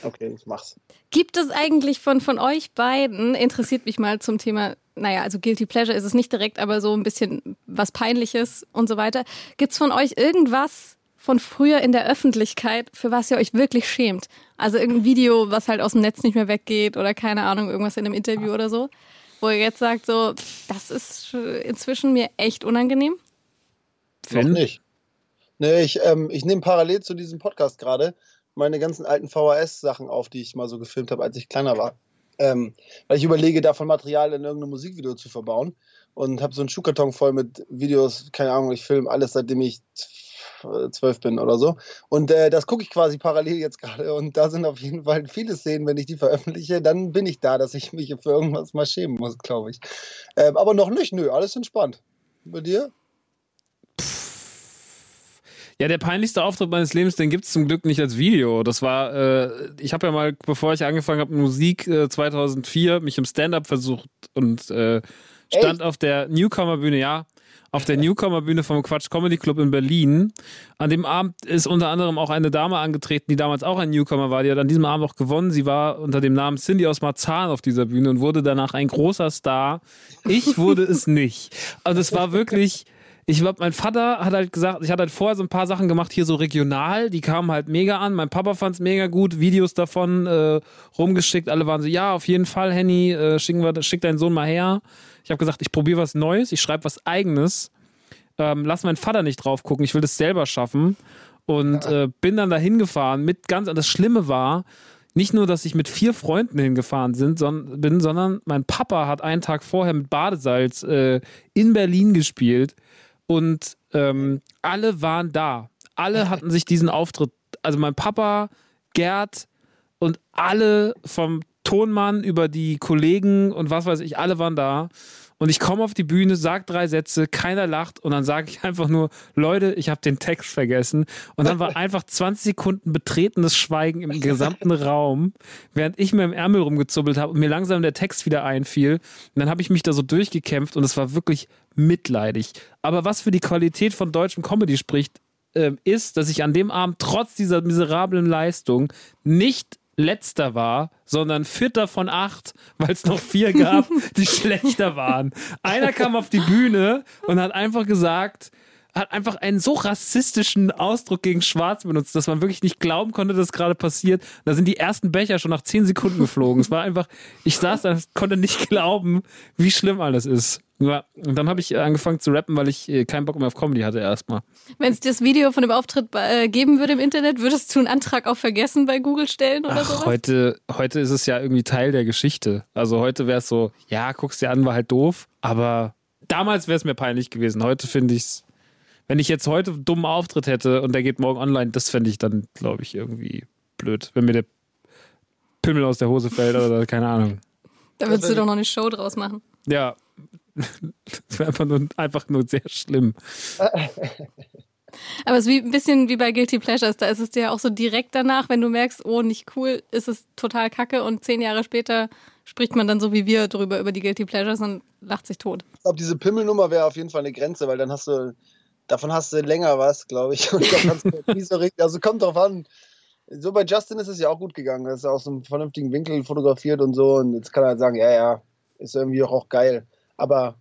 Okay, ich mach's. Gibt es eigentlich von, von euch beiden, interessiert mich mal zum Thema, naja, also Guilty Pleasure ist es nicht direkt, aber so ein bisschen was Peinliches und so weiter. Gibt es von euch irgendwas von früher in der Öffentlichkeit, für was ihr euch wirklich schämt? Also irgendein Video, was halt aus dem Netz nicht mehr weggeht oder keine Ahnung, irgendwas in einem Interview oder so, wo ihr jetzt sagt, so, das ist inzwischen mir echt unangenehm. Noch nicht. Nee, ich, ähm, ich nehme parallel zu diesem Podcast gerade meine ganzen alten VHS-Sachen auf, die ich mal so gefilmt habe, als ich kleiner war. Ähm, weil ich überlege, davon Material in irgendeinem Musikvideo zu verbauen. Und habe so einen Schuhkarton voll mit Videos, keine Ahnung, ich filme alles, seitdem ich zwölf bin oder so. Und äh, das gucke ich quasi parallel jetzt gerade. Und da sind auf jeden Fall viele Szenen, wenn ich die veröffentliche, dann bin ich da, dass ich mich für irgendwas mal schämen muss, glaube ich. Ähm, aber noch nicht, nö, alles entspannt. Bei dir? Ja, der peinlichste Auftritt meines Lebens, den gibt's zum Glück nicht als Video. Das war, äh, ich habe ja mal, bevor ich angefangen habe Musik, äh, 2004, mich im Stand-up versucht und äh, stand auf der Newcomer-Bühne, ja, auf der Newcomer-Bühne vom Quatsch Comedy Club in Berlin. An dem Abend ist unter anderem auch eine Dame angetreten, die damals auch ein Newcomer war. Die hat an diesem Abend auch gewonnen. Sie war unter dem Namen Cindy aus Marzahn auf dieser Bühne und wurde danach ein großer Star. Ich wurde es nicht. Also es war wirklich ich glaube, mein Vater hat halt gesagt, ich hatte halt vorher so ein paar Sachen gemacht, hier so regional, die kamen halt mega an. Mein Papa fand es mega gut, Videos davon äh, rumgeschickt. Alle waren so, ja, auf jeden Fall, Henny, äh, schicken wir, schick deinen Sohn mal her. Ich habe gesagt, ich probiere was Neues, ich schreibe was Eigenes. Ähm, lass meinen Vater nicht drauf gucken, ich will das selber schaffen. Und äh, bin dann da hingefahren mit ganz, das Schlimme war, nicht nur, dass ich mit vier Freunden hingefahren sind, son, bin, sondern mein Papa hat einen Tag vorher mit Badesalz äh, in Berlin gespielt und ähm, alle waren da. Alle hatten sich diesen Auftritt, also mein Papa, Gerd und alle vom Tonmann über die Kollegen und was weiß ich, alle waren da. Und ich komme auf die Bühne, sag drei Sätze, keiner lacht und dann sage ich einfach nur, Leute, ich habe den Text vergessen. Und dann war einfach 20 Sekunden betretenes Schweigen im gesamten Raum, während ich mir im Ärmel rumgezubbelt habe und mir langsam der Text wieder einfiel. Und dann habe ich mich da so durchgekämpft und es war wirklich mitleidig. Aber was für die Qualität von deutschem Comedy spricht, äh, ist, dass ich an dem Abend trotz dieser miserablen Leistung nicht letzter war, sondern vierter von acht, weil es noch vier gab, die schlechter waren. Einer kam auf die Bühne und hat einfach gesagt, hat einfach einen so rassistischen Ausdruck gegen Schwarz benutzt, dass man wirklich nicht glauben konnte, dass gerade passiert. Da sind die ersten Becher schon nach zehn Sekunden geflogen. es war einfach, ich saß da, konnte nicht glauben, wie schlimm alles ist. Ja, und dann habe ich angefangen zu rappen, weil ich äh, keinen Bock mehr auf Comedy hatte erstmal. Wenn es das Video von dem Auftritt äh, geben würde im Internet, würdest du einen Antrag auf Vergessen bei Google stellen oder Ach, sowas? Heute, heute ist es ja irgendwie Teil der Geschichte. Also heute wäre es so, ja, guckst dir an, war halt doof, aber damals wäre es mir peinlich gewesen. Heute finde ich es, wenn ich jetzt heute einen dummen Auftritt hätte und der geht morgen online, das fände ich dann, glaube ich, irgendwie blöd, wenn mir der Pimmel aus der Hose fällt oder keine Ahnung. Da würdest du doch noch eine Show draus machen. Ja, das wäre einfach nur, einfach nur sehr schlimm. Aber es ist wie, ein bisschen wie bei Guilty Pleasures. Da ist es dir ja auch so direkt danach, wenn du merkst, oh, nicht cool, ist es total kacke und zehn Jahre später spricht man dann so wie wir drüber über die Guilty Pleasures und lacht sich tot. Ich glaube, diese Pimmelnummer wäre auf jeden Fall eine Grenze, weil dann hast du, davon hast du länger was, glaube ich. Nicht so richtig, also kommt drauf an. So bei Justin ist es ja auch gut gegangen. Er ist aus einem vernünftigen Winkel fotografiert und so. Und jetzt kann er halt sagen, ja, ja, ist irgendwie auch, auch geil. Aber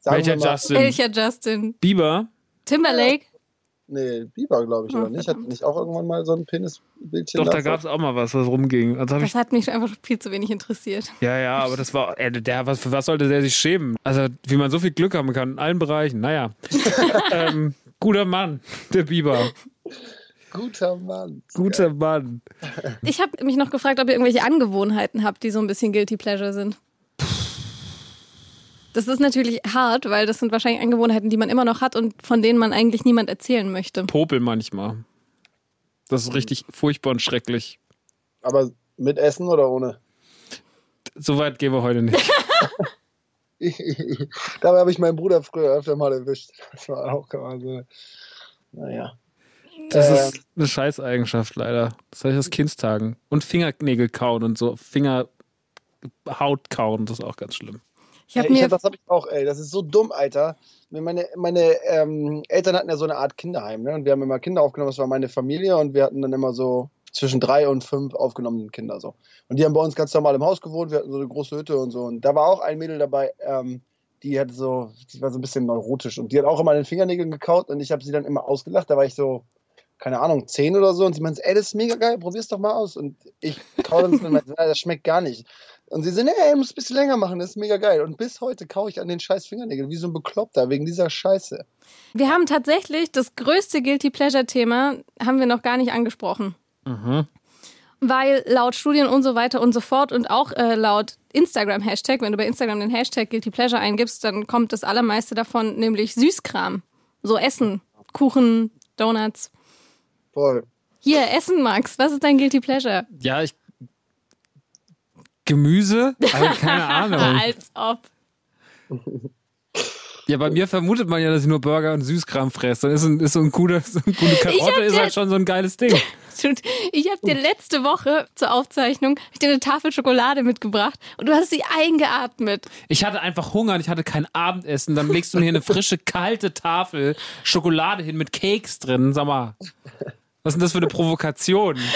sagen Welcher wir mal, Justin? Welcher Justin? Bieber? Timberlake? Nee, Bieber, glaube ich, Oh, oder nicht? Hat nicht auch irgendwann mal so ein Penisbildchen? Doch, da gab es auch mal was, was rumging. Also hab ich Das hat mich einfach viel zu wenig interessiert. Ja, ja, aber das war, äh, der, was, für was sollte der sich schämen? Also, wie man so viel Glück haben kann in allen Bereichen. Naja. ähm, guter Mann, der Biber. Guter Mann. Guter Mann. Ich habe mich noch gefragt, ob ihr irgendwelche Angewohnheiten habt, die so ein bisschen Guilty Pleasure sind. Das ist natürlich hart, weil das sind wahrscheinlich Angewohnheiten, die man immer noch hat und von denen man eigentlich niemand erzählen möchte. Popel manchmal. Das ist richtig furchtbar und schrecklich. Aber mit Essen oder ohne? So weit gehen wir heute nicht. Dabei habe ich meinen Bruder früher öfter mal erwischt. Das war auch immer so. Naja. Das Ähm. ist eine Scheißeigenschaft leider. Das heißt aus Kindstagen. Und Fingernägel kauen und so. Fingerhaut kauen, das ist auch ganz schlimm. Ich habe Ey, ich mir hab, das habe ich auch, ey. Das ist so dumm, Alter. Meine, meine ähm, Eltern hatten ja so eine Art Kinderheim, ne? Und wir haben immer Kinder aufgenommen, das war meine Familie und wir hatten dann immer so zwischen drei und fünf aufgenommene Kinder so. Und die haben bei uns ganz normal im Haus gewohnt, wir hatten so eine große Hütte und so. Und da war auch ein Mädel dabei, ähm, die hatte so, die war so ein bisschen neurotisch und die hat auch immer an den Fingernägeln gekaut und ich habe sie dann immer ausgelacht. Da war ich so, keine Ahnung, zehn oder so und sie meinte, ey, das ist mega geil, probier's doch mal aus. Und ich kau dann und meinte, "Ah, das schmeckt gar nicht. Und sie nee, ey, muss ein bisschen länger machen, das ist mega geil. Und bis heute kaue ich an den scheiß Fingernägeln, wie so ein Bekloppter, wegen dieser Scheiße. Wir haben tatsächlich das größte Guilty Pleasure Thema haben wir noch gar nicht angesprochen. Mhm. Weil laut Studien und so weiter und so fort und auch äh, laut Instagram-Hashtag, wenn du bei Instagram den Hashtag Guilty Pleasure eingibst, dann kommt das allermeiste davon, nämlich Süßkram. So Essen, Kuchen, Donuts. Voll. Hier, Essen, Max. Was ist dein Guilty Pleasure? Ja, ich. Gemüse? Also, keine Ahnung. Als ob. Ja, bei mir vermutet man ja, dass ich nur Burger und Süßkram fresse. Dann ist, ein, ist so ein guter, so eine gute Karotte ist halt schon so ein geiles Ding. Ich habe dir letzte Woche zur Aufzeichnung ich dir eine Tafel Schokolade mitgebracht und du hast sie eingeatmet. Ich hatte einfach Hunger und ich hatte kein Abendessen. Dann legst du mir hier eine frische, kalte Tafel Schokolade hin mit Cakes drin. Sag mal, was ist denn das für eine Provokation?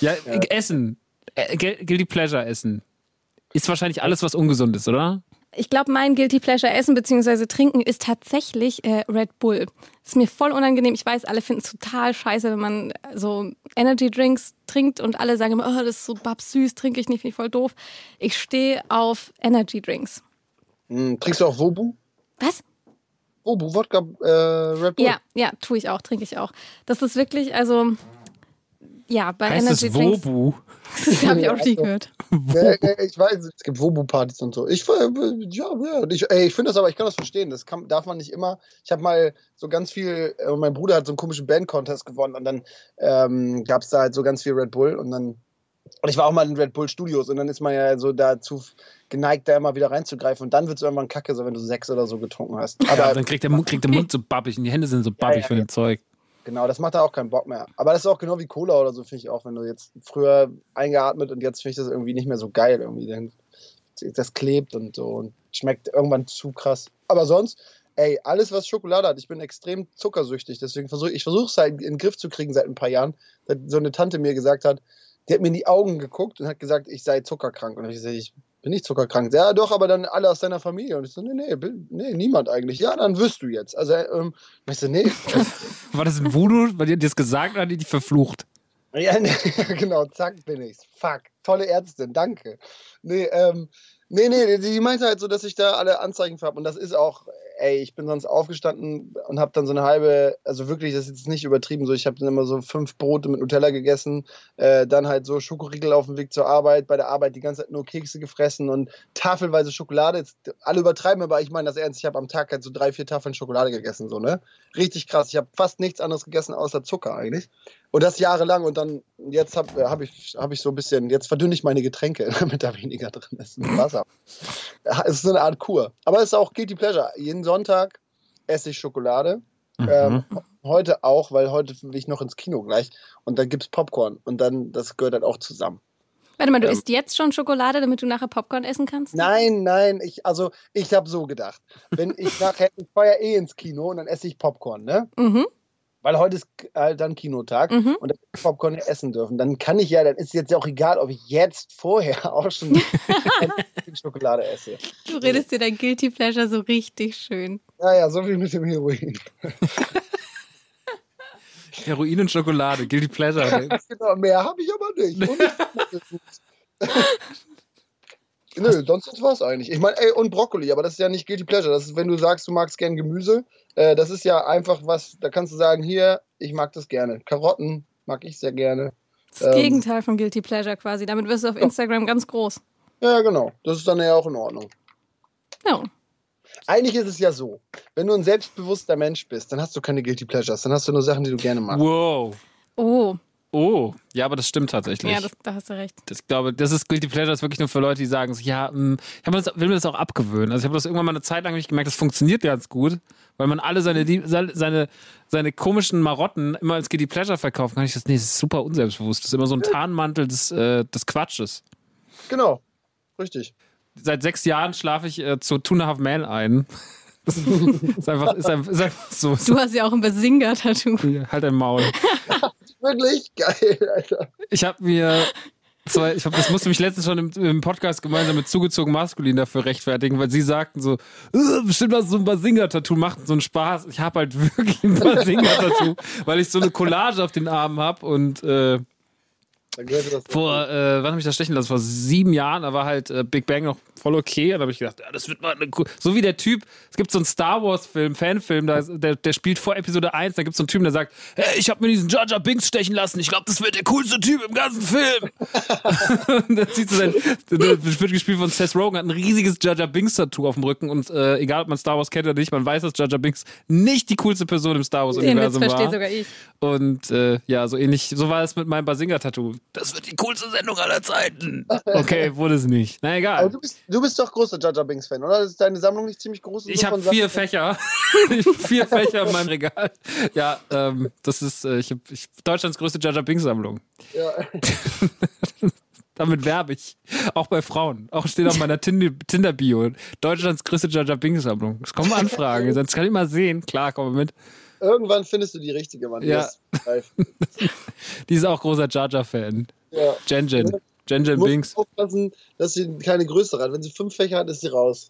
Ja, Essen. Äh, Guilty Pleasure Essen. Ist wahrscheinlich alles, was ungesund ist, oder? Ich glaube, mein Guilty Pleasure Essen bzw. Trinken ist tatsächlich äh, Red Bull. Ist mir voll unangenehm. Ich weiß, alle finden es total scheiße, wenn man so Energy Drinks trinkt und alle sagen immer, oh, das ist so babsüß, trinke ich nicht, finde ich voll doof. Ich stehe auf Energy Drinks. Hm, trinkst du auch Wobu? Was? Wobu, Wodka, äh, Red Bull? Ja, ja, tue ich auch, trinke ich auch. Das ist wirklich, also, ja, bei Heißt Energy es Drinks. Wobu? Das habe ich auch nie Also- gehört. Ja, ich weiß, es gibt Wobu-Partys und so. Ich, äh, ja, ja, ich, ey, ich finde das aber, ich kann das verstehen. Das kann, darf man nicht immer. Ich habe mal so ganz viel, äh, mein Bruder hat so einen komischen Band-Contest gewonnen und dann ähm, gab es da halt so ganz viel Red Bull und dann. Und ich war auch mal in Red Bull Studios und dann ist man ja so dazu geneigt, da immer wieder reinzugreifen. Und dann wird es irgendwann kacke, so wenn du sechs oder so getrunken hast. Ja, Aber dann kriegt der, Mund, kriegt der Mund so babbig und die Hände sind so babbig ja, von dem Zeug. Genau, das macht da auch keinen Bock mehr. Aber das ist auch genau wie Cola oder so, finde ich auch. Wenn du jetzt früher eingeatmet und jetzt finde ich das irgendwie nicht mehr so geil irgendwie. Dann, das klebt und so und schmeckt irgendwann zu krass. Aber sonst, ey, alles was Schokolade hat, ich bin extrem zuckersüchtig. Deswegen versuche ich versuche es halt in den Griff zu kriegen seit ein paar Jahren. Hat so eine Tante mir gesagt hat, die hat mir in die Augen geguckt und hat gesagt, ich sei zuckerkrank. Und ich gesagt, ich bin nicht zuckerkrank. Ja, doch, aber dann alle aus deiner Familie. Und ich so, nee, nee, nee, niemand eigentlich. Ja, dann wirst du jetzt. Also, ähm, ich so, nee, War das ein Voodoo? Weil die das gesagt oder hat die dich verflucht? Ja, nee, genau, zack, bin ich's. Fuck. Tolle Ärztin, danke. Nee, ähm, nee, nee, die meinte halt so, dass ich da alle Anzeichen für habe. Und das ist auch, ey, ich bin sonst aufgestanden und habe dann so eine halbe, also wirklich, das ist jetzt nicht übertrieben so, ich habe dann immer so fünf Brote mit Nutella gegessen, äh, dann halt so Schokoriegel auf dem Weg zur Arbeit, bei der Arbeit die ganze Zeit nur Kekse gefressen und tafelweise Schokolade. Jetzt, alle übertreiben, aber ich meine das ernst, ich habe am Tag halt so drei, vier Tafeln Schokolade gegessen, so, ne? Richtig krass. Ich habe fast nichts anderes gegessen außer Zucker eigentlich. Und das jahrelang und dann, jetzt habe hab ich, hab ich so ein bisschen, jetzt verdünne ich meine Getränke, damit da weniger drin ist. Wasser. Es ist so eine Art Kur. Aber es ist auch Guilty Pleasure. Jeden Sonntag esse ich Schokolade. Mhm. Ähm, heute auch, weil heute will ich noch ins Kino gleich. Und dann gibt es Popcorn. Und dann, das gehört halt auch zusammen. Warte mal, du Ähm. isst jetzt schon Schokolade, damit du nachher Popcorn essen kannst? Nein, nein, ich, also ich habe so gedacht. Wenn ich nachher, ich fahre ja eh ins Kino und dann esse ich Popcorn, ne? Mhm. Weil heute ist halt dann Kinotag Mhm. und dann Popcorn ja essen dürfen. Dann kann ich ja, dann ist jetzt ja auch egal, ob ich jetzt vorher auch schon Schokolade esse. Du redest dir dein Guilty Pleasure so richtig schön. Ja, ja, so wie mit dem Heroin. Heroin und Schokolade, Guilty Pleasure. genau, mehr habe ich aber nicht. Nö, sonst war es eigentlich. Ich meine, ey, und Brokkoli, aber das ist ja nicht Guilty Pleasure. Das ist, wenn du sagst, du magst gern Gemüse, äh, das ist ja einfach was, da kannst du sagen, hier, ich mag das gerne. Karotten mag ich sehr gerne. Das Ähm. Gegenteil von Guilty Pleasure quasi. Damit wirst du auf Instagram ganz groß. Ja, genau. Das ist dann ja auch in Ordnung. Ja. Eigentlich ist es ja so, wenn du ein selbstbewusster Mensch bist, dann hast du keine Guilty Pleasures, dann hast du nur Sachen, die du gerne magst. Wow. Oh, Oh, ja, aber das stimmt tatsächlich. ja, das, da hast du recht. das, ich glaube, das ist Guilty Pleasure ist wirklich nur für Leute, die sagen, so, ja, mh, ich das, will mir das auch abgewöhnen. Also ich habe das irgendwann mal eine Zeit lang ich gemerkt, das funktioniert ganz gut, weil man alle seine, seine, seine, komischen Marotten immer als Guilty Pleasure verkaufen kann. Ich das, nee, das ist super unselbstbewusst. Das ist immer so ein Tarnmantel des, äh, des Quatsches. Genau. Richtig. Seit sechs Jahren schlafe ich äh, zu Two and a Half Man ein. Das ist einfach, ist einfach, ist einfach so. Du hast ja auch ein Basinga-Tattoo. Halt dein Maul. Wirklich geil, Alter. Ich habe mir zwei, ich hab, das musste mich letztens schon im, im Podcast gemeinsam mit zugezogen maskulin dafür rechtfertigen, weil sie sagten so, "Äh, bestimmt hast du so ein Basinga-Tattoo, macht so einen Spaß. Ich habe halt wirklich ein Basinga-Tattoo, weil ich so eine Collage auf den Armen habe und äh, vor, äh, wann habe ich das stechen lassen? Vor sieben Jahren, da war halt äh, Big Bang noch voll okay. Und da habe ich gedacht, ja, das wird mal eine cool. So wie der Typ, es gibt so einen Star Wars-Film, Fanfilm, da, ist- der, der spielt vor Episode 1, da gibt es so einen Typen, der sagt, hey, ich habe mir diesen Jar Jar Binks stechen lassen. Ich glaube, das wird der coolste Typ im ganzen Film. und dann zieht so sein, der wird gespielt von Seth Rogen, hat ein riesiges Jar Jar Binks-Tattoo auf dem Rücken. Und äh, egal, ob man Star Wars kennt oder nicht, man weiß, dass Jar Jar Binks nicht die coolste Person im Star Den Witz Wars-Universum verstehe war. sogar ich. Und äh, ja, so ähnlich, so war es mit meinem Basinga-Tattoo. Das wird die coolste Sendung aller Zeiten. Okay, wurde es nicht. Na Aber egal. du bist, du bist doch großer Jaja Binks Fan, oder? Ist deine Sammlung nicht ziemlich groß? Ich habe vier Fächer. vier Fächer in meinem Regal. Ja, ähm, das ist äh, ich hab, ich, Deutschlands größte Jaja Binks Sammlung. Ja. Damit werbe ich. Auch bei Frauen. Auch steht auf meiner Tinder-Bio. Deutschlands größte Jaja Binks Sammlung. Es kommen Anfragen. Sonst kann ich mal sehen. Klar, komm mit. Irgendwann findest du die richtige, Mann. Ja. die ist auch großer Jaja-Fan. Ja. Jen Jen. Jen Jen Binks. aufpassen, dass sie keine größere hat. Wenn sie fünf Fächer hat, ist sie raus.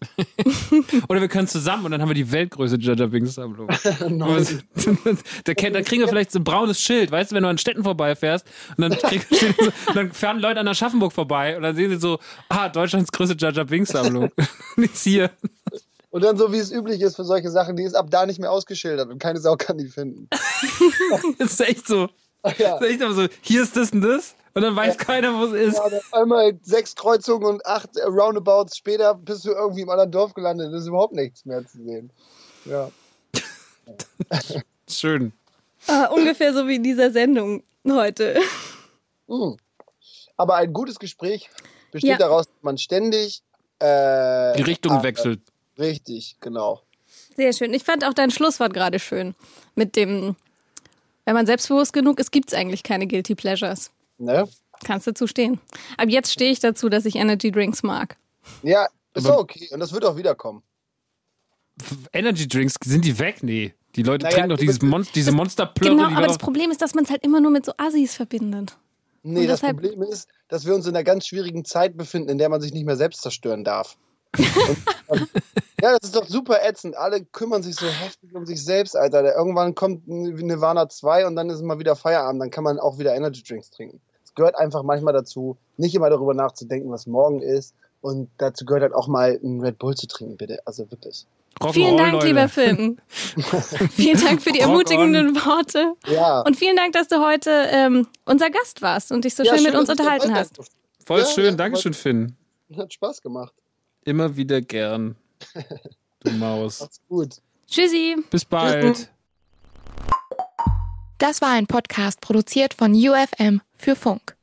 Oder wir können zusammen und dann haben wir die weltgrößte Jaja Binks Sammlung. da, kriegen wir vielleicht so ein braunes Schild, weißt du, wenn du an Städten vorbeifährst und dann, krieg, dann fahren Leute an Aschaffenburg vorbei und dann sehen sie so, ah, Deutschlands größte Jaja Binks Sammlung. ist hier. Und dann so wie es üblich ist für solche Sachen, die ist ab da nicht mehr ausgeschildert und keine Sau kann die finden. das ist echt so. Ja. Das ist echt so, hier ist das und das und dann weiß ja. keiner, wo es ist. Ja, einmal sechs Kreuzungen und acht Roundabouts später bist du irgendwie im anderen Dorf gelandet. Das ist überhaupt nichts mehr zu sehen. Ja. Schön. Ah, ungefähr so wie in dieser Sendung heute. Mhm. Aber ein gutes Gespräch besteht ja. daraus, dass man ständig äh, die Richtung äh, wechselt. Richtig, genau. Sehr schön. Ich fand auch dein Schlusswort gerade schön. Mit dem, wenn man selbstbewusst genug ist, gibt es eigentlich keine Guilty Pleasures. Ne? Kannst du zustehen. Ab jetzt stehe ich dazu, dass ich Energy Drinks mag. Ja, ist doch okay. Und das wird auch wiederkommen. Energy Drinks, sind die weg? Nee. Die Leute naja, trinken doch dieses Mon diese Monsterplörre. Genau, aber das Problem ist, dass man es halt immer nur mit so Assis verbindet. Nee, das Problem ist, dass wir uns in einer ganz schwierigen Zeit befinden, in der man sich nicht mehr selbst zerstören darf. Und, ja, das ist doch super ätzend. Alle kümmern sich so heftig um sich selbst, Alter. Irgendwann kommt Nirvana 2 und dann ist mal wieder Feierabend. Dann kann man auch wieder Energy Drinks trinken. Es gehört einfach manchmal dazu, nicht immer darüber nachzudenken, was morgen ist. Und dazu gehört halt auch mal ein Red Bull zu trinken, bitte. Also wirklich. Rock vielen Dank, Leute. lieber Film. vielen Dank für die ermutigenden Worte. Ja. Und vielen Dank, dass du heute ähm, unser Gast warst und dich so ja, schön, schön mit uns unterhalten hast. Voll ja, schön. Ja, Dankeschön, Finn. Hat Spaß gemacht. Immer wieder gern. Du Maus. Macht's gut. Tschüssi. Bis bald. Das war ein Podcast produziert von UFM für Funk.